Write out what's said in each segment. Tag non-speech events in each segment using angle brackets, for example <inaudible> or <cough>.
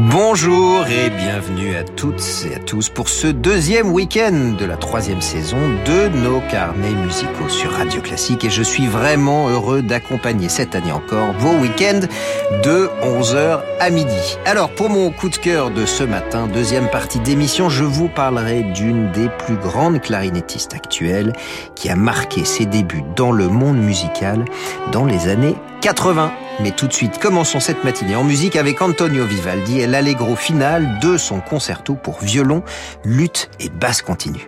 Bonjour et bienvenue à toutes et à tous pour ce deuxième week-end de la troisième saison de nos carnets musicaux sur Radio Classique et je suis vraiment heureux d'accompagner cette année encore vos week-ends de 11h à midi. Alors pour mon coup de cœur de ce matin, deuxième partie d'émission, je vous parlerai d'une des plus grandes clarinettistes actuelles qui a marqué ses débuts dans le monde musical dans les années 80. Mais tout de suite, commençons cette matinée en musique avec Antonio Vivaldi et l'allegro final de son concerto pour violon, lutte et basse continue.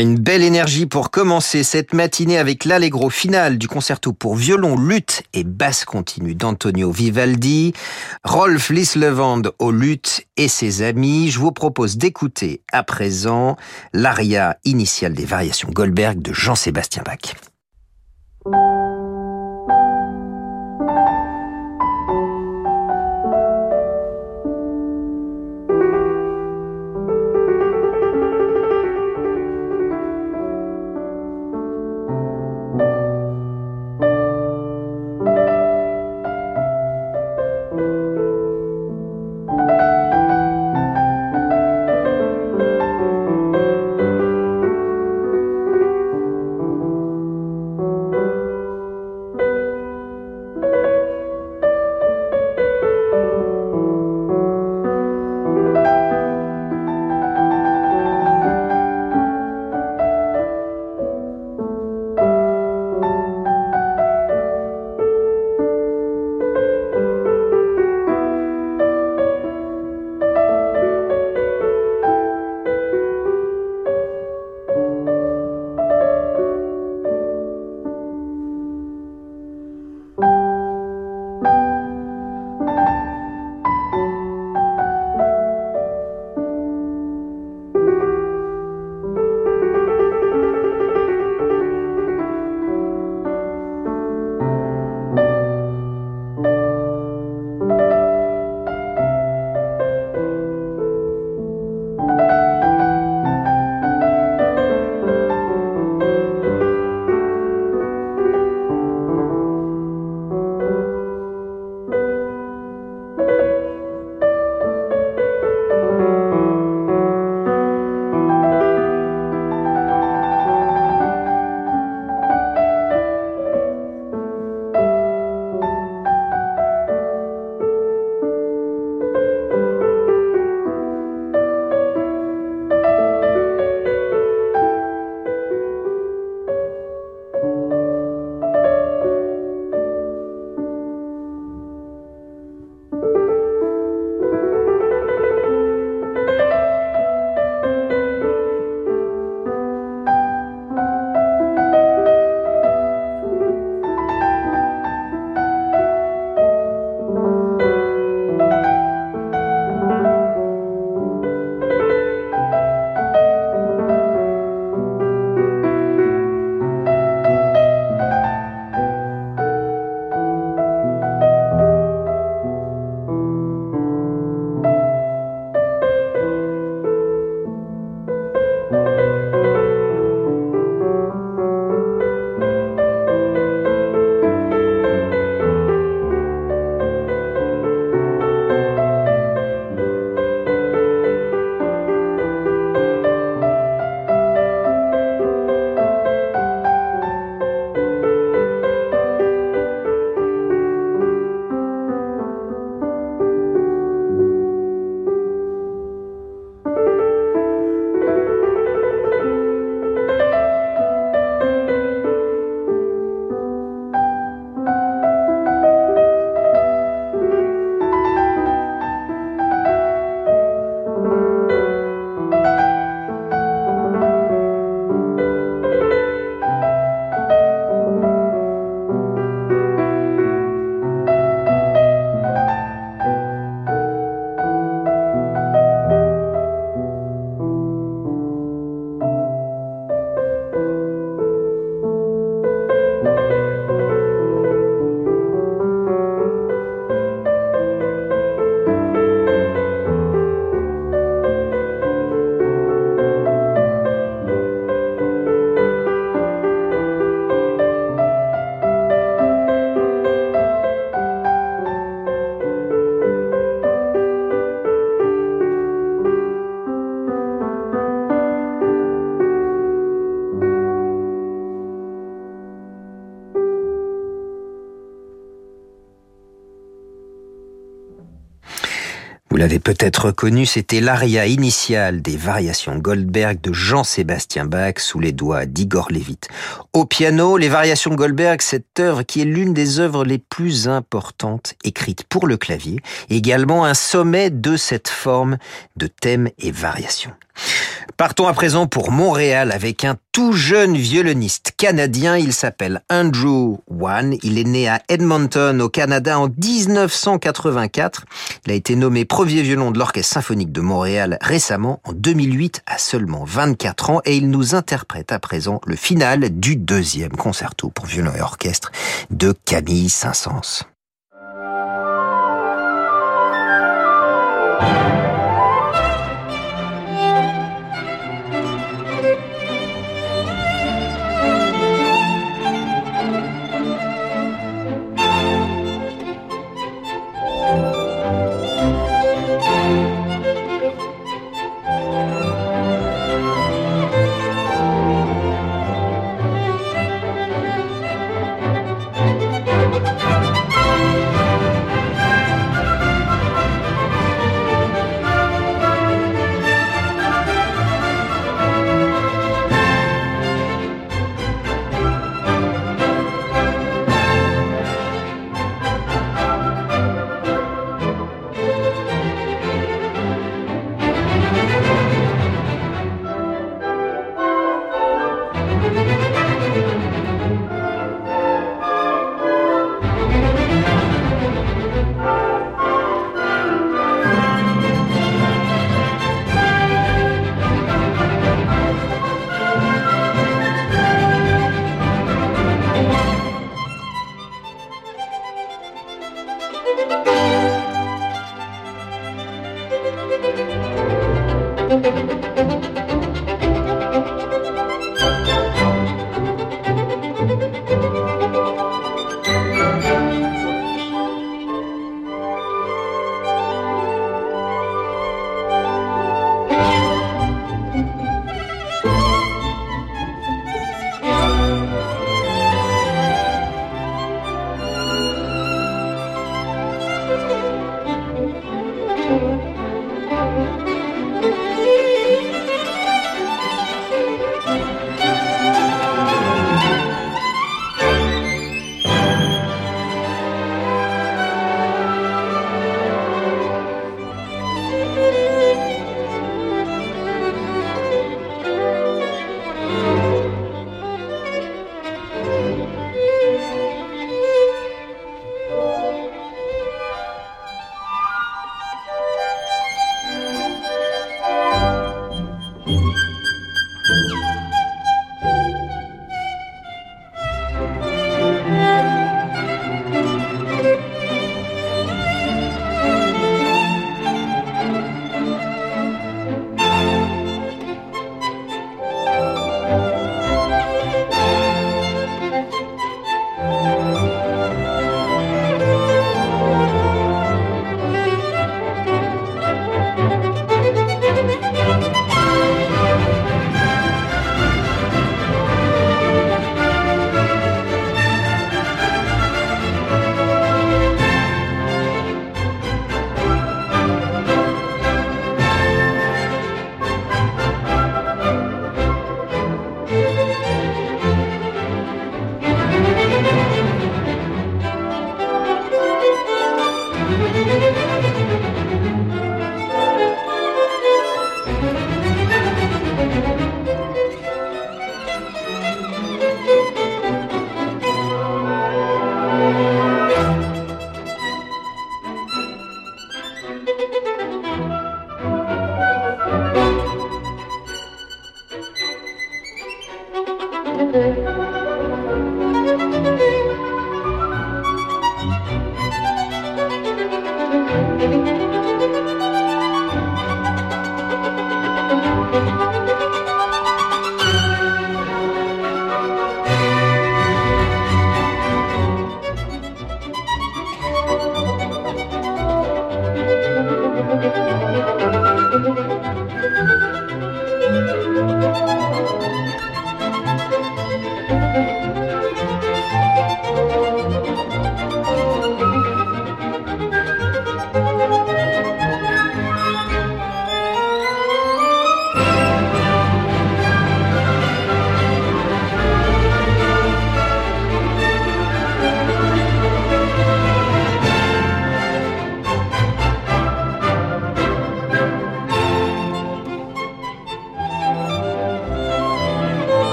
Une belle énergie pour commencer cette matinée avec l'allegro final du concerto pour violon, lutte et basse continue d'Antonio Vivaldi, Rolf Lislevand au lutte et ses amis. Je vous propose d'écouter à présent l'aria initiale des variations Goldberg de Jean-Sébastien Bach. L'avez peut-être reconnu, c'était l'aria initiale des variations Goldberg de Jean-Sébastien Bach sous les doigts d'Igor Levit. Au piano, les variations Goldberg, cette œuvre qui est l'une des œuvres les plus importantes écrites pour le clavier, également un sommet de cette forme de thèmes et variations. Partons à présent pour Montréal avec un tout jeune violoniste canadien. Il s'appelle Andrew Wan. Il est né à Edmonton, au Canada, en 1984. Il a été nommé premier violon de l'Orchestre symphonique de Montréal récemment, en 2008, à seulement 24 ans, et il nous interprète à présent le final du deuxième concerto pour violon et orchestre de Camille Saint-Saëns.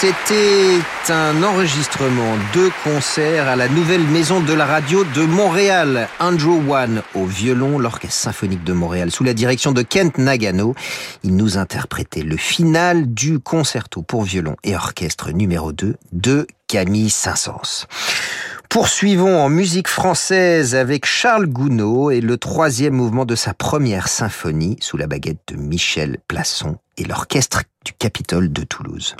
C'était un enregistrement de concert à la nouvelle maison de la radio de Montréal. Andrew One au violon, l'Orchestre symphonique de Montréal, sous la direction de Kent Nagano. Il nous interprétait le final du concerto pour violon et orchestre numéro 2 de Camille Saint-Saëns. Poursuivons en musique française avec Charles Gounod et le troisième mouvement de sa première symphonie sous la baguette de Michel Plasson et l'orchestre du Capitole de Toulouse.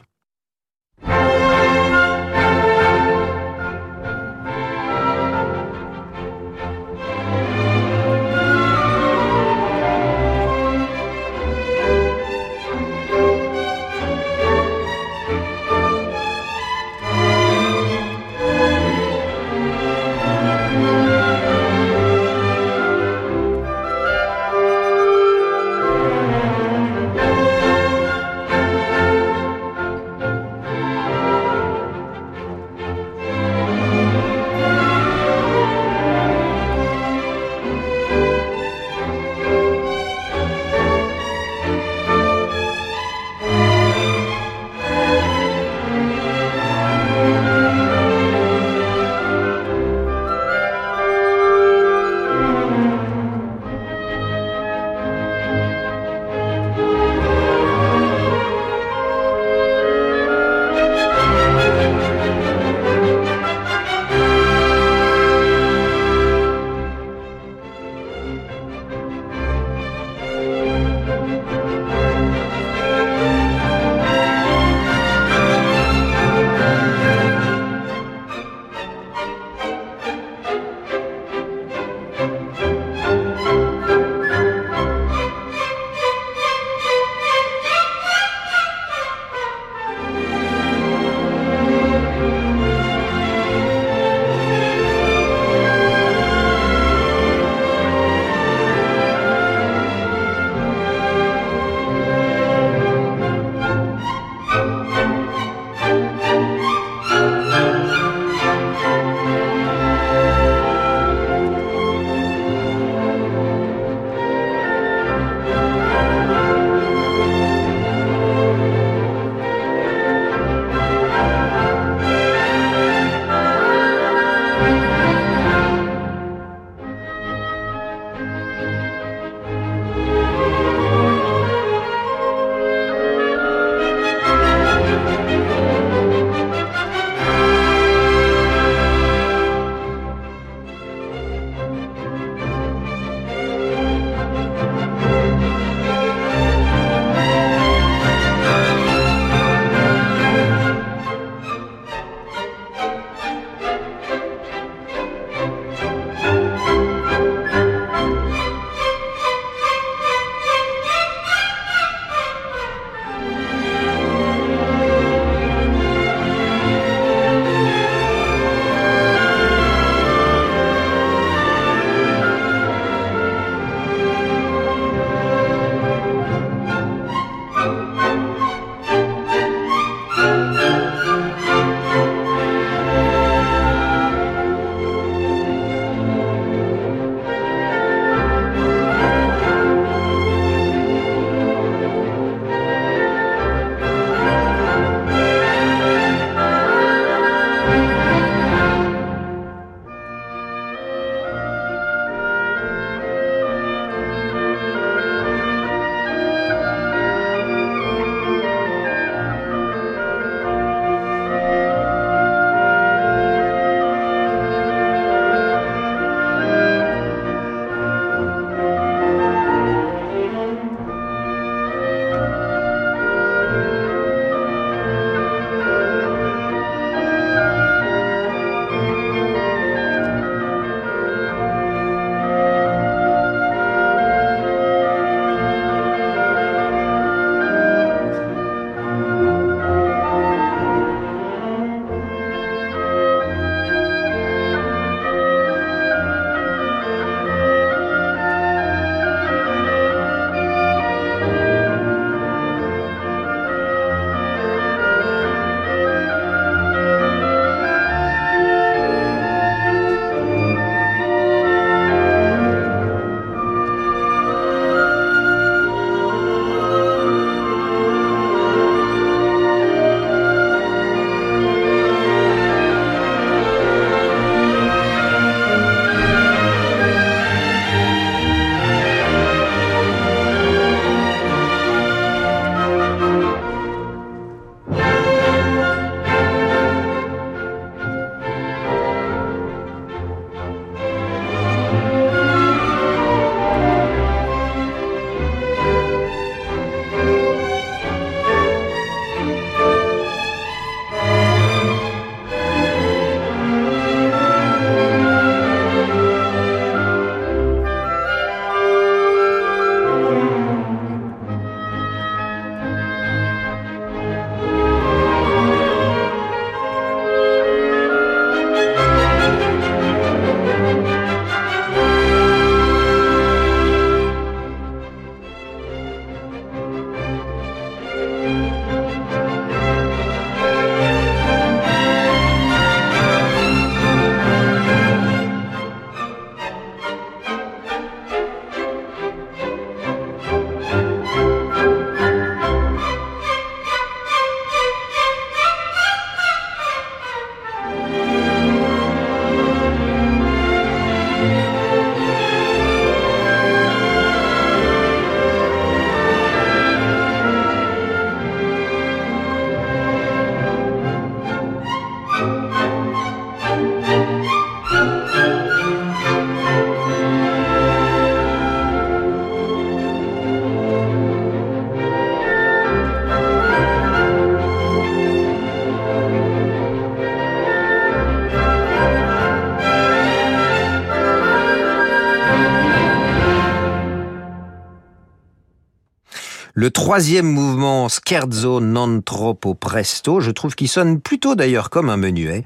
Le troisième mouvement, Scherzo non troppo presto, je trouve qu'il sonne plutôt d'ailleurs comme un menuet,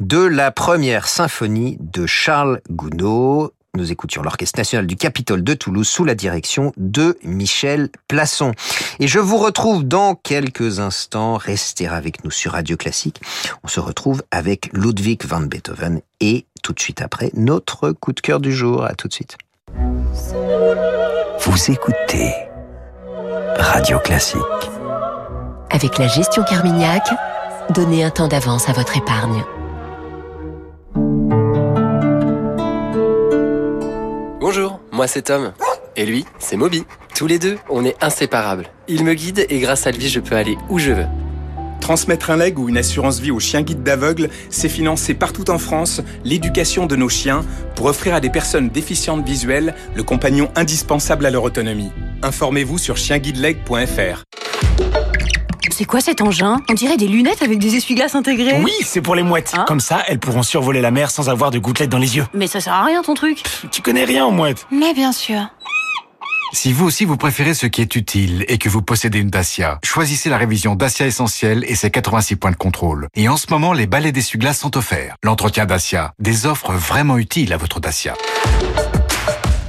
de la première symphonie de Charles Gounod, nous écoutions l'Orchestre national du Capitole de Toulouse sous la direction de Michel Plasson. Et je vous retrouve dans quelques instants. Restez avec nous sur Radio Classique. On se retrouve avec Ludwig van Beethoven et tout de suite après notre coup de cœur du jour. À tout de suite. Vous écoutez Radio Classique. Avec la gestion Carmignac, donnez un temps d'avance à votre épargne. Bonjour, moi c'est Tom. Et lui, c'est Moby. Tous les deux, on est inséparables. Il me guide et grâce à lui, je peux aller où je veux. Transmettre un leg ou une assurance vie aux chiens guides d'aveugles, c'est financer partout en France l'éducation de nos chiens pour offrir à des personnes déficientes visuelles le compagnon indispensable à leur autonomie. Informez-vous sur chienguideleg.fr. C'est quoi cet engin? On dirait des lunettes avec des essuie-glaces intégrés. Oui, c'est pour les mouettes. Hein Comme ça, elles pourront survoler la mer sans avoir de gouttelettes dans les yeux. Mais ça sert à rien ton truc. Tu connais rien aux mouettes. Mais bien sûr. Si vous aussi vous préférez ce qui est utile et que vous possédez une Dacia, choisissez la révision Dacia Essentielle et ses 86 points de contrôle. Et en ce moment, les balais d'essuie-glace sont offerts. L'entretien Dacia, des offres vraiment utiles à votre Dacia.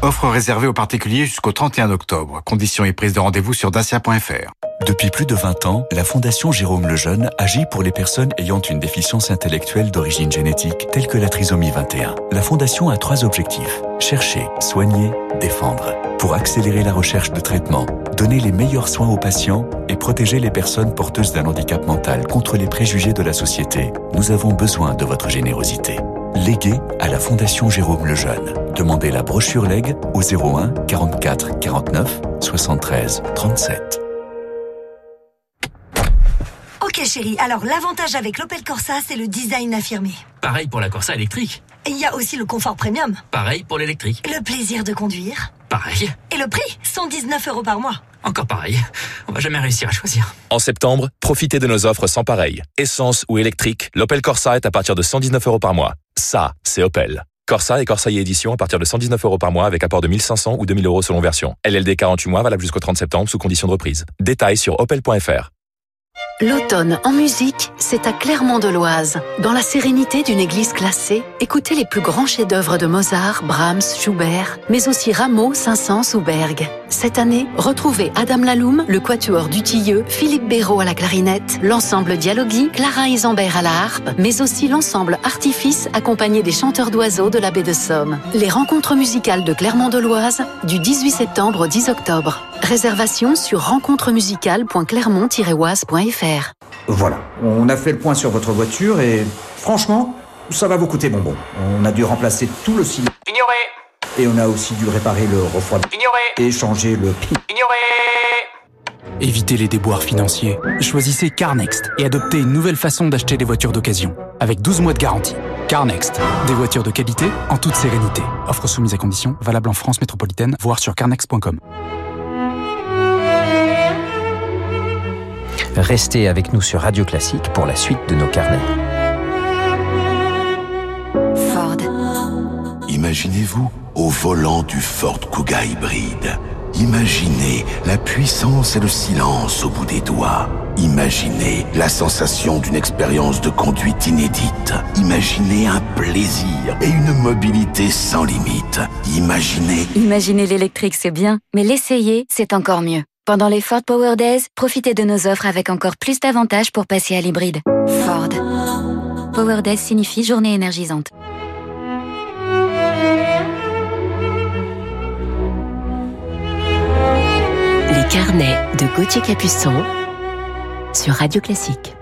Offre réservée aux particuliers jusqu'au 31 octobre. Conditions et prise de rendez-vous sur dacia.fr. Depuis plus de 20 ans, la Fondation Jérôme Lejeune agit pour les personnes ayant une déficience intellectuelle d'origine génétique, telle que la trisomie 21. La Fondation a trois objectifs. Chercher, soigner, défendre. Pour accélérer la recherche de traitement, donner les meilleurs soins aux patients et protéger les personnes porteuses d'un handicap mental contre les préjugés de la société, nous avons besoin de votre générosité. Légué à la Fondation Jérôme Lejeune. Demandez la brochure Leg au 01 44 49 73 37. Ok chérie, alors l'avantage avec l'Opel Corsa, c'est le design affirmé. Pareil pour la Corsa électrique. Et il y a aussi le confort premium. Pareil pour l'électrique. Le plaisir de conduire. Pareil. Et le prix 119 euros par mois. Encore pareil. On va jamais réussir à choisir. En septembre, profitez de nos offres sans pareil. Essence ou électrique, l'Opel Corsa est à partir de 119 euros par mois. Ça, c'est Opel. Corsa et Corsa e Edition à partir de 119 euros par mois avec apport de 1500 ou 2000 euros selon version. LLD 48 mois valable jusqu'au 30 septembre sous condition de reprise. Détails sur opel.fr. L'automne en musique, c'est à Clermont-de-Loise. Dans la sérénité d'une église classée, écoutez les plus grands chefs-d'œuvre de Mozart, Brahms, Schubert, mais aussi Rameau, Saint-Saëns ou Berg. Cette année, retrouvez Adam Laloum, le quatuor du Tilleux, Philippe Béraud à la clarinette, l'ensemble Dialogui, Clara Isambert à la harpe, mais aussi l'ensemble Artifice accompagné des chanteurs d'oiseaux de la baie de Somme. Les rencontres musicales de Clermont-de-Loise du 18 septembre au 10 octobre. Réservation sur Voilà, on a fait le point sur votre voiture et franchement, ça va vous coûter bonbon. On a dû remplacer tout le cylindre. Ignoré Et on a aussi dû réparer le refroidissement. Ignoré Et changer le pi. Ignoré Évitez les déboires financiers. Choisissez CarNext et adoptez une nouvelle façon d'acheter des voitures d'occasion. Avec 12 mois de garantie. CarNext. Des voitures de qualité en toute sérénité. Offre soumise à conditions, valable en France métropolitaine, voire sur carnext.com. Restez avec nous sur Radio Classique pour la suite de nos carnets. Ford. Imaginez-vous au volant du Ford Kuga hybride. Imaginez la puissance et le silence au bout des doigts. Imaginez la sensation d'une expérience de conduite inédite. Imaginez un plaisir et une mobilité sans limite. Imaginez... Imaginer l'électrique, c'est bien, mais l'essayer, c'est encore mieux. Pendant les Ford Power Days, profitez de nos offres avec encore plus d'avantages pour passer à l'hybride. Ford. Power Days signifie journée énergisante. Les carnets de Gauthier Capuçon sur Radio Classique.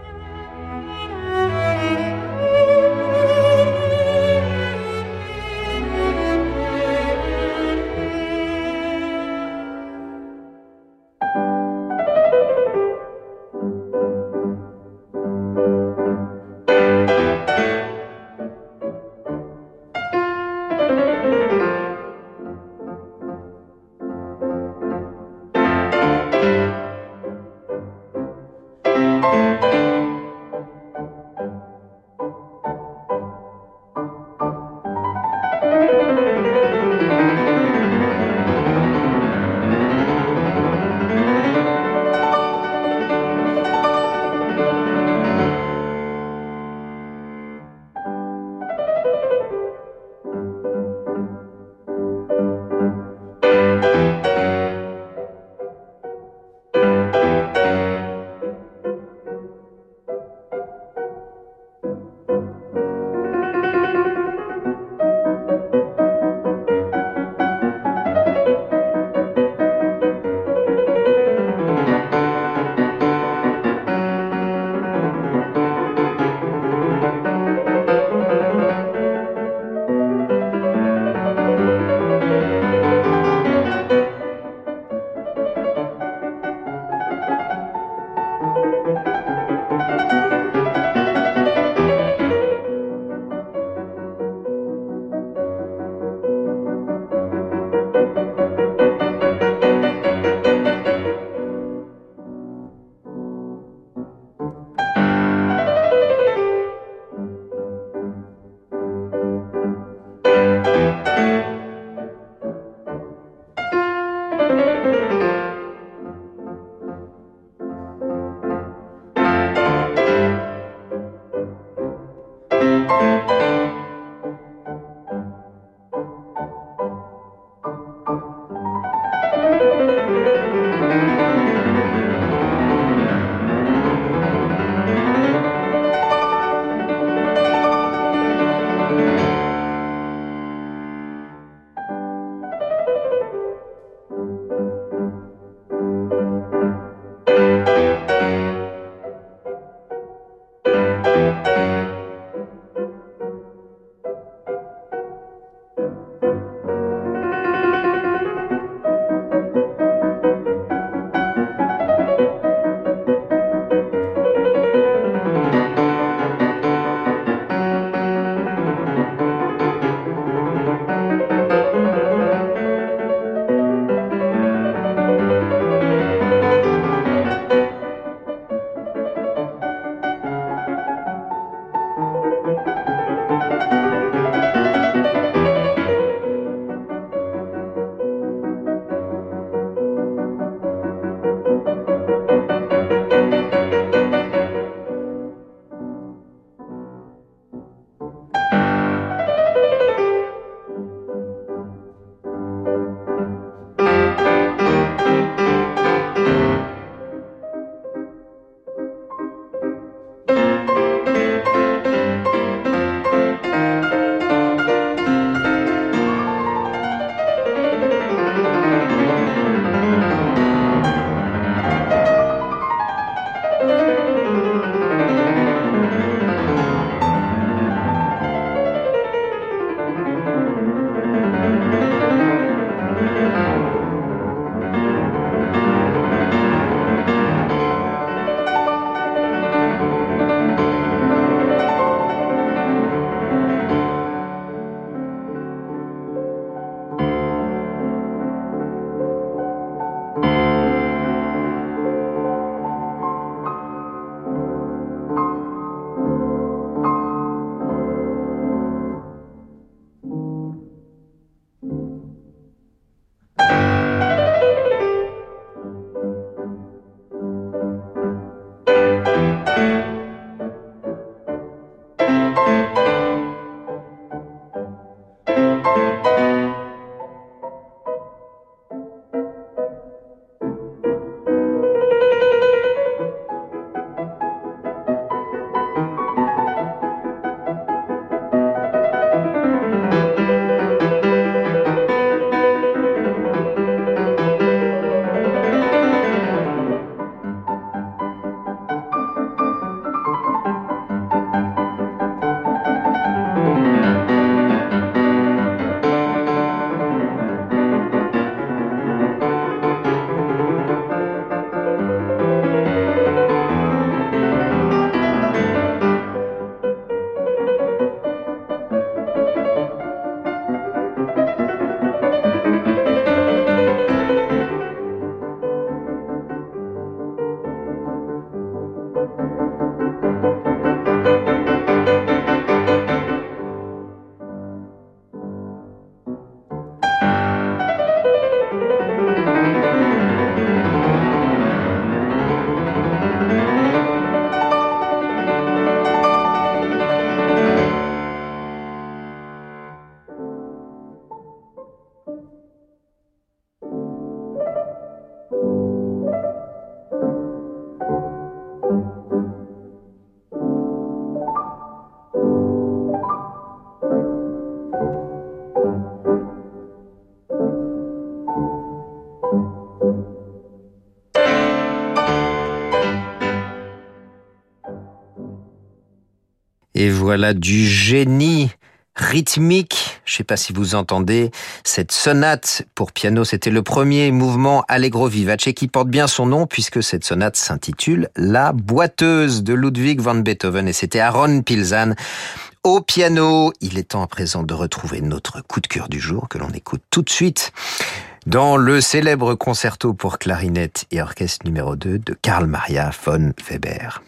Et voilà du génie rythmique. Je sais pas si vous entendez cette sonate pour piano. C'était le premier mouvement Allegro vivace qui porte bien son nom puisque cette sonate s'intitule La boiteuse de Ludwig van Beethoven et c'était Aaron Pilzan au piano. Il est temps à présent de retrouver notre coup de cœur du jour que l'on écoute tout de suite dans le célèbre concerto pour clarinette et orchestre numéro 2 de Karl Maria von Weber.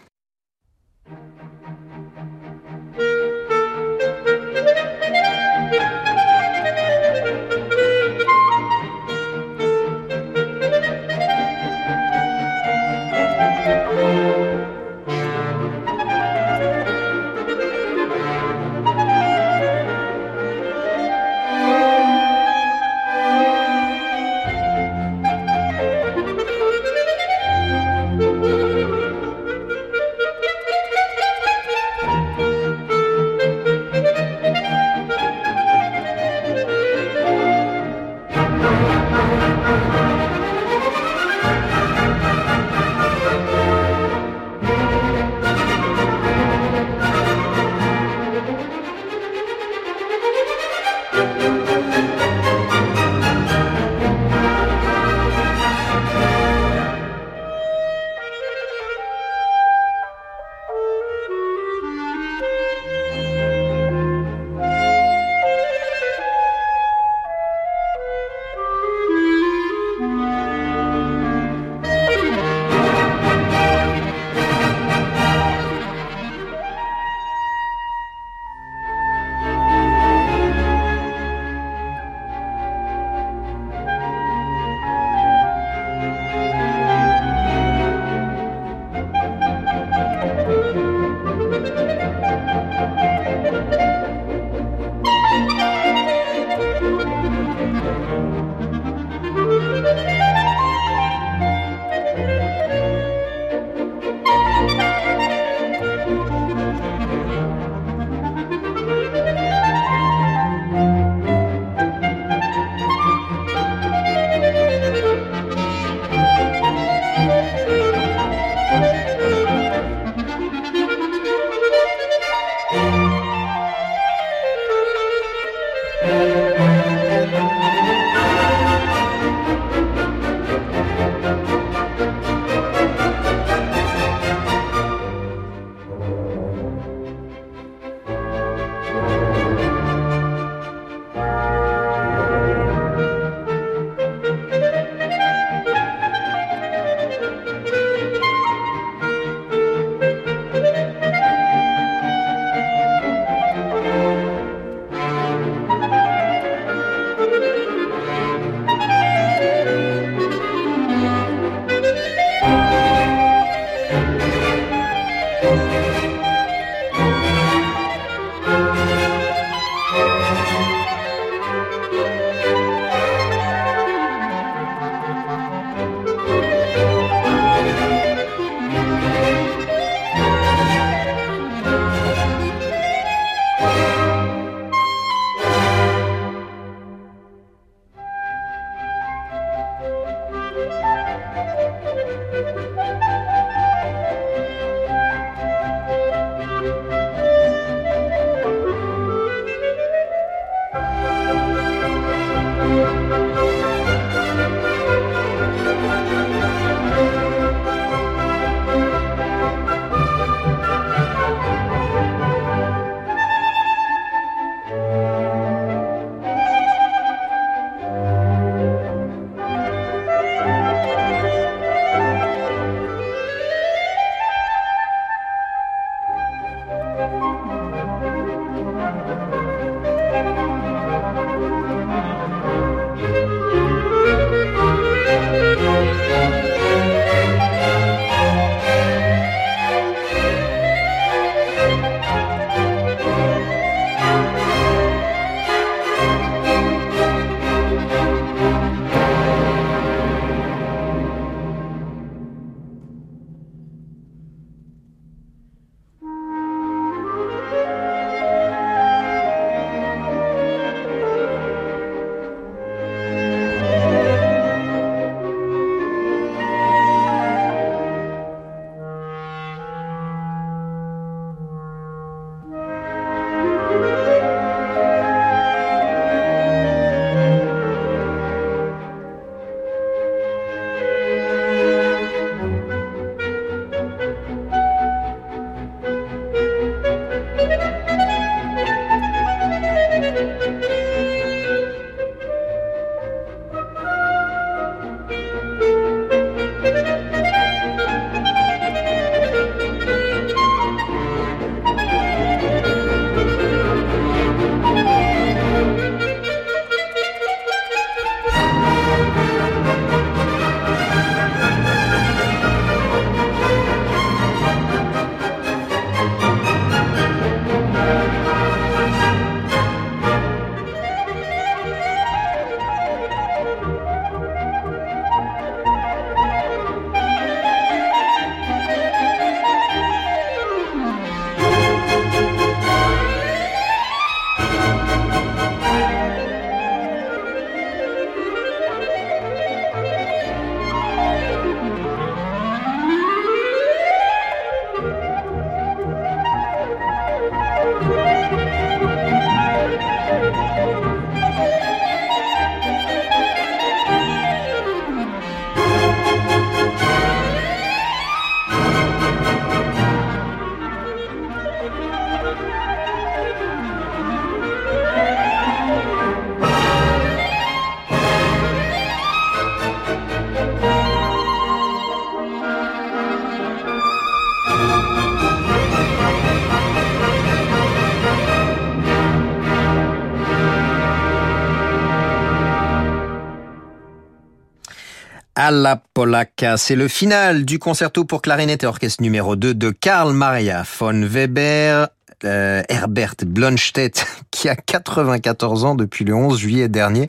Alla Polacca, c'est le final du concerto pour clarinette et orchestre numéro 2 de Karl Maria von Weber, euh, Herbert Blonstedt, <laughs> qui a 94 ans depuis le 11 juillet dernier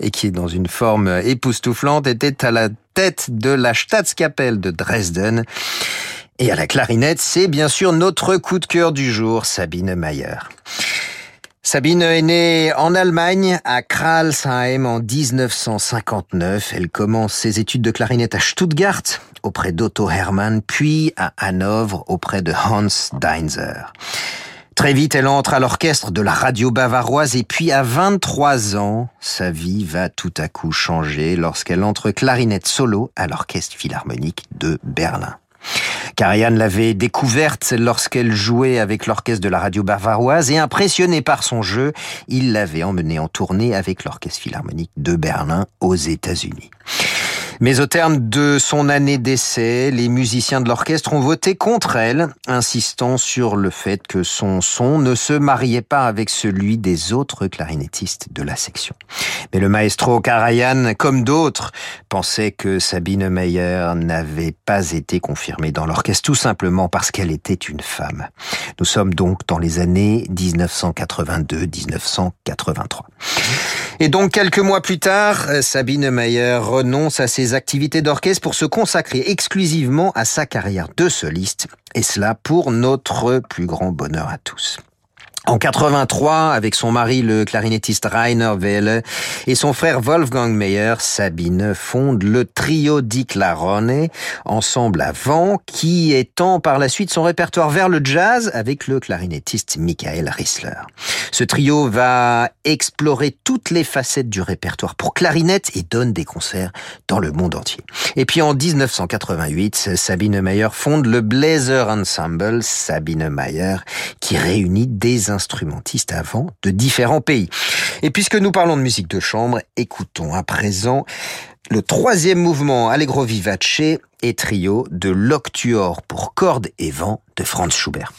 et qui dans une forme époustouflante, était à la tête de la Staatskapelle de Dresden. Et à la clarinette, c'est bien sûr notre coup de cœur du jour, Sabine Mayer. Sabine est née en Allemagne, à Kralsheim, en 1959. Elle commence ses études de clarinette à Stuttgart, auprès d'Otto Hermann, puis à Hanovre, auprès de Hans Deinzer. Très vite, elle entre à l'orchestre de la radio bavaroise et puis à 23 ans, sa vie va tout à coup changer lorsqu'elle entre clarinette solo à l'orchestre philharmonique de Berlin. Karianne l'avait découverte lorsqu'elle jouait avec l'orchestre de la radio bavaroise et impressionné par son jeu, il l'avait emmenée en tournée avec l'orchestre philharmonique de Berlin aux États-Unis. Mais au terme de son année d'essai, les musiciens de l'orchestre ont voté contre elle, insistant sur le fait que son son ne se mariait pas avec celui des autres clarinettistes de la section. Mais le maestro Karajan, comme d'autres, pensait que Sabine Meyer n'avait pas été confirmée dans l'orchestre tout simplement parce qu'elle était une femme. Nous sommes donc dans les années 1982-1983. Et donc quelques mois plus tard, Sabine Meyer renonce à ses activités d'orchestre pour se consacrer exclusivement à sa carrière de soliste, et cela pour notre plus grand bonheur à tous. En 83, avec son mari, le clarinettiste Rainer Wehle, et son frère Wolfgang Meyer, Sabine fonde le trio di Clarone, ensemble à vent, qui étend par la suite son répertoire vers le jazz avec le clarinettiste Michael Rissler. Ce trio va explorer toutes les facettes du répertoire pour clarinette et donne des concerts dans le monde entier. Et puis en 1988, Sabine Meyer fonde le Blazer Ensemble Sabine Meyer, qui réunit des instrumentistes avant de différents pays. Et puisque nous parlons de musique de chambre, écoutons à présent le troisième mouvement Allegro vivace et trio de l'octuor pour cordes et vent de Franz Schubert.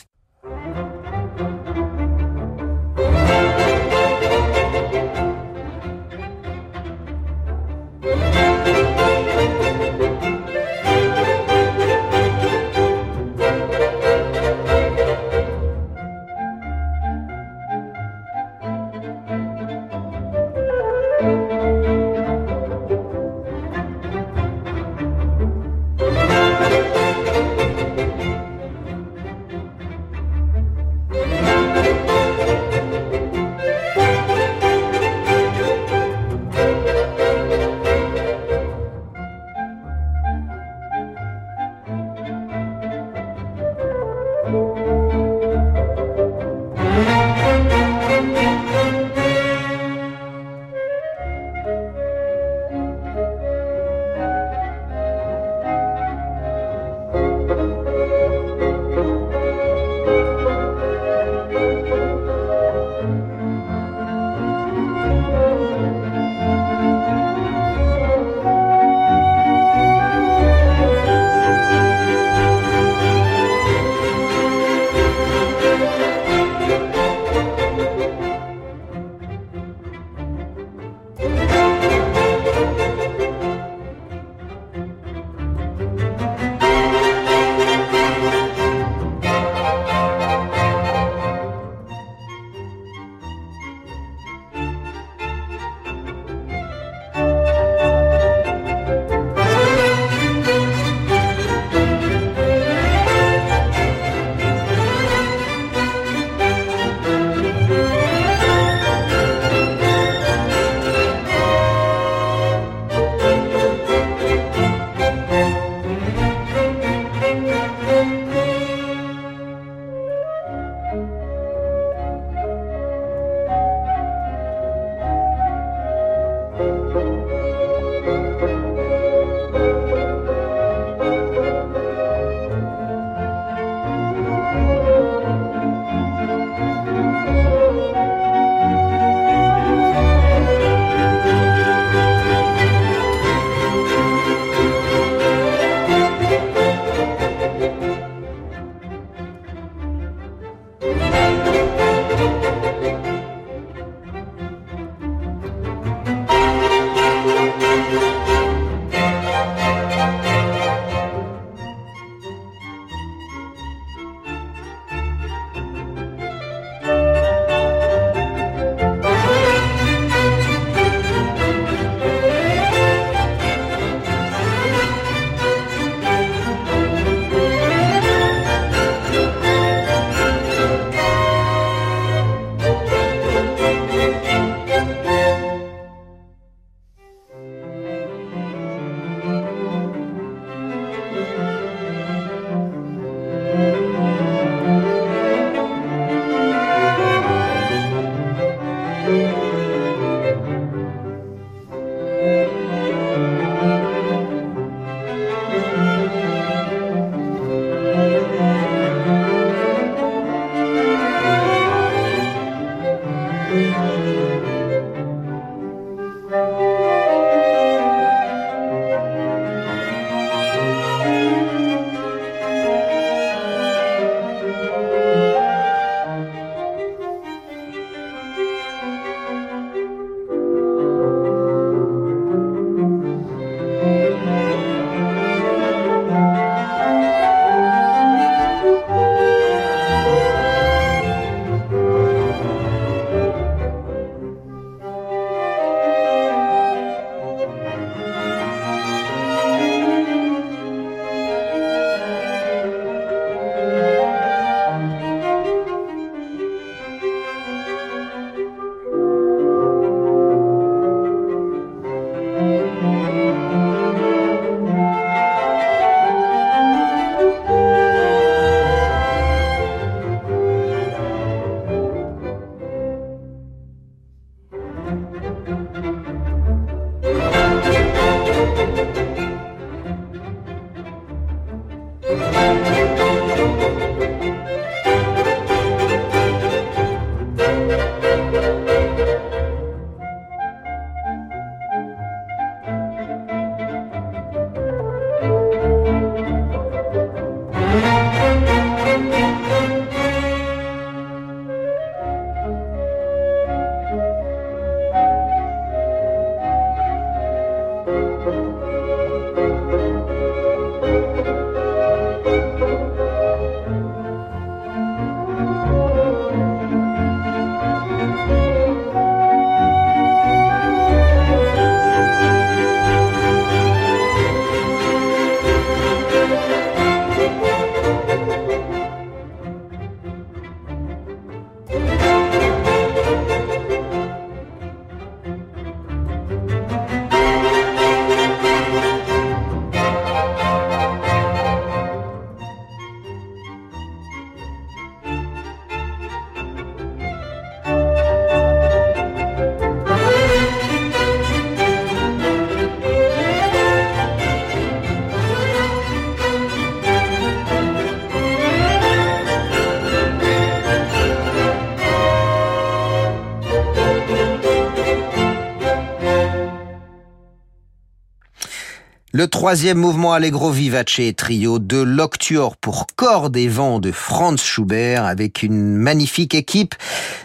Le troisième mouvement Allegro Vivace trio de l'Octuor pour cordes et vent de Franz Schubert avec une magnifique équipe.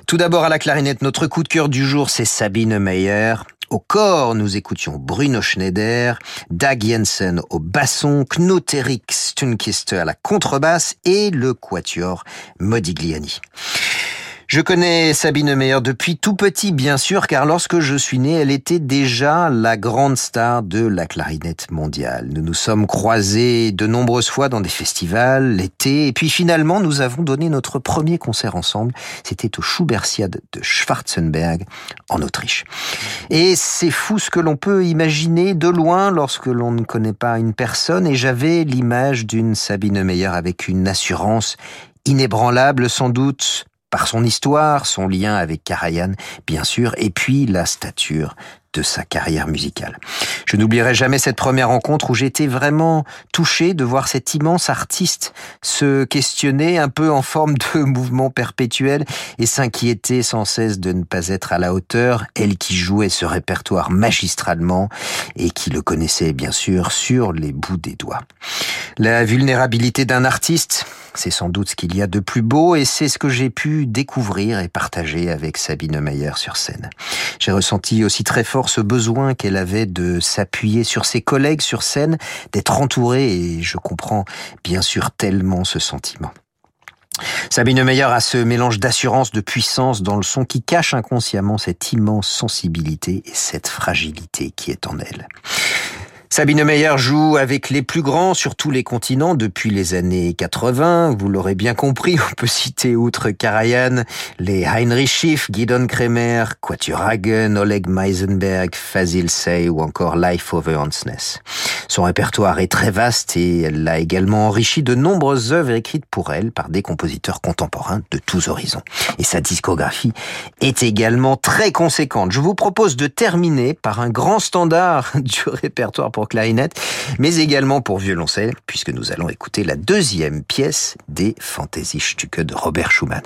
Tout d'abord à la clarinette, notre coup de cœur du jour, c'est Sabine Meyer. Au corps, nous écoutions Bruno Schneider, Dag Jensen au basson, Knut Erik Stunkister à la contrebasse et le quatuor Modigliani. Je connais Sabine Meyer depuis tout petit, bien sûr, car lorsque je suis né, elle était déjà la grande star de la clarinette mondiale. Nous nous sommes croisés de nombreuses fois dans des festivals, l'été, et puis finalement, nous avons donné notre premier concert ensemble. C'était au Schubertiade de Schwarzenberg, en Autriche. Et c'est fou ce que l'on peut imaginer de loin lorsque l'on ne connaît pas une personne, et j'avais l'image d'une Sabine Meyer avec une assurance inébranlable, sans doute par son histoire, son lien avec Karajan, bien sûr, et puis la stature de sa carrière musicale. Je n'oublierai jamais cette première rencontre où j'étais vraiment touché de voir cet immense artiste se questionner un peu en forme de <laughs> mouvement perpétuel et s'inquiéter sans cesse de ne pas être à la hauteur, elle qui jouait ce répertoire magistralement et qui le connaissait bien sûr sur les bouts des doigts. La vulnérabilité d'un artiste, c'est sans doute ce qu'il y a de plus beau et c'est ce que j'ai pu découvrir et partager avec Sabine Meyer sur scène. J'ai ressenti aussi très fort ce besoin qu'elle avait de s'appuyer sur ses collègues sur scène, d'être entourée et je comprends bien sûr tellement ce sentiment. Sabine Meyer a ce mélange d'assurance, de puissance dans le son qui cache inconsciemment cette immense sensibilité et cette fragilité qui est en elle. Sabine Meyer joue avec les plus grands sur tous les continents depuis les années 80. Vous l'aurez bien compris, on peut citer outre Karajan les Heinrich Schiff, Gidon Kremer, Quatuor Hagen, Oleg Meisenberg, Fazil Say ou encore Life over Hansness. Son répertoire est très vaste et elle l'a également enrichi de nombreuses œuvres écrites pour elle par des compositeurs contemporains de tous horizons. Et sa discographie est également très conséquente. Je vous propose de terminer par un grand standard <laughs> du répertoire pour clarinette, mais également pour violoncelle, puisque nous allons écouter la deuxième pièce des Stücke de Robert Schumann.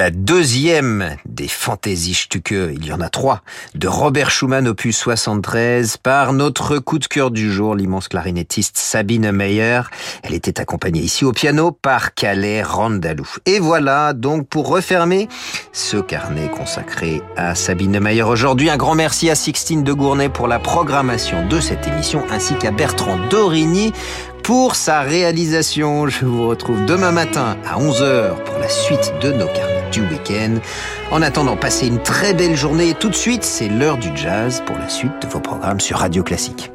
La deuxième des Fantasy Stücke, il y en a trois, de Robert Schumann opus 73 par notre coup de cœur du jour, l'immense clarinettiste Sabine Meyer. Elle était accompagnée ici au piano par Calais Randalou. Et voilà donc pour refermer ce carnet consacré à Sabine Meyer aujourd'hui. Un grand merci à Sixtine de Gournay pour la programmation de cette émission ainsi qu'à Bertrand Dorigny pour sa réalisation. Je vous retrouve demain matin à 11h pour la suite de nos carnets du week-end. En attendant, passez une très belle journée. Tout de suite, c'est l'heure du jazz pour la suite de vos programmes sur Radio Classique.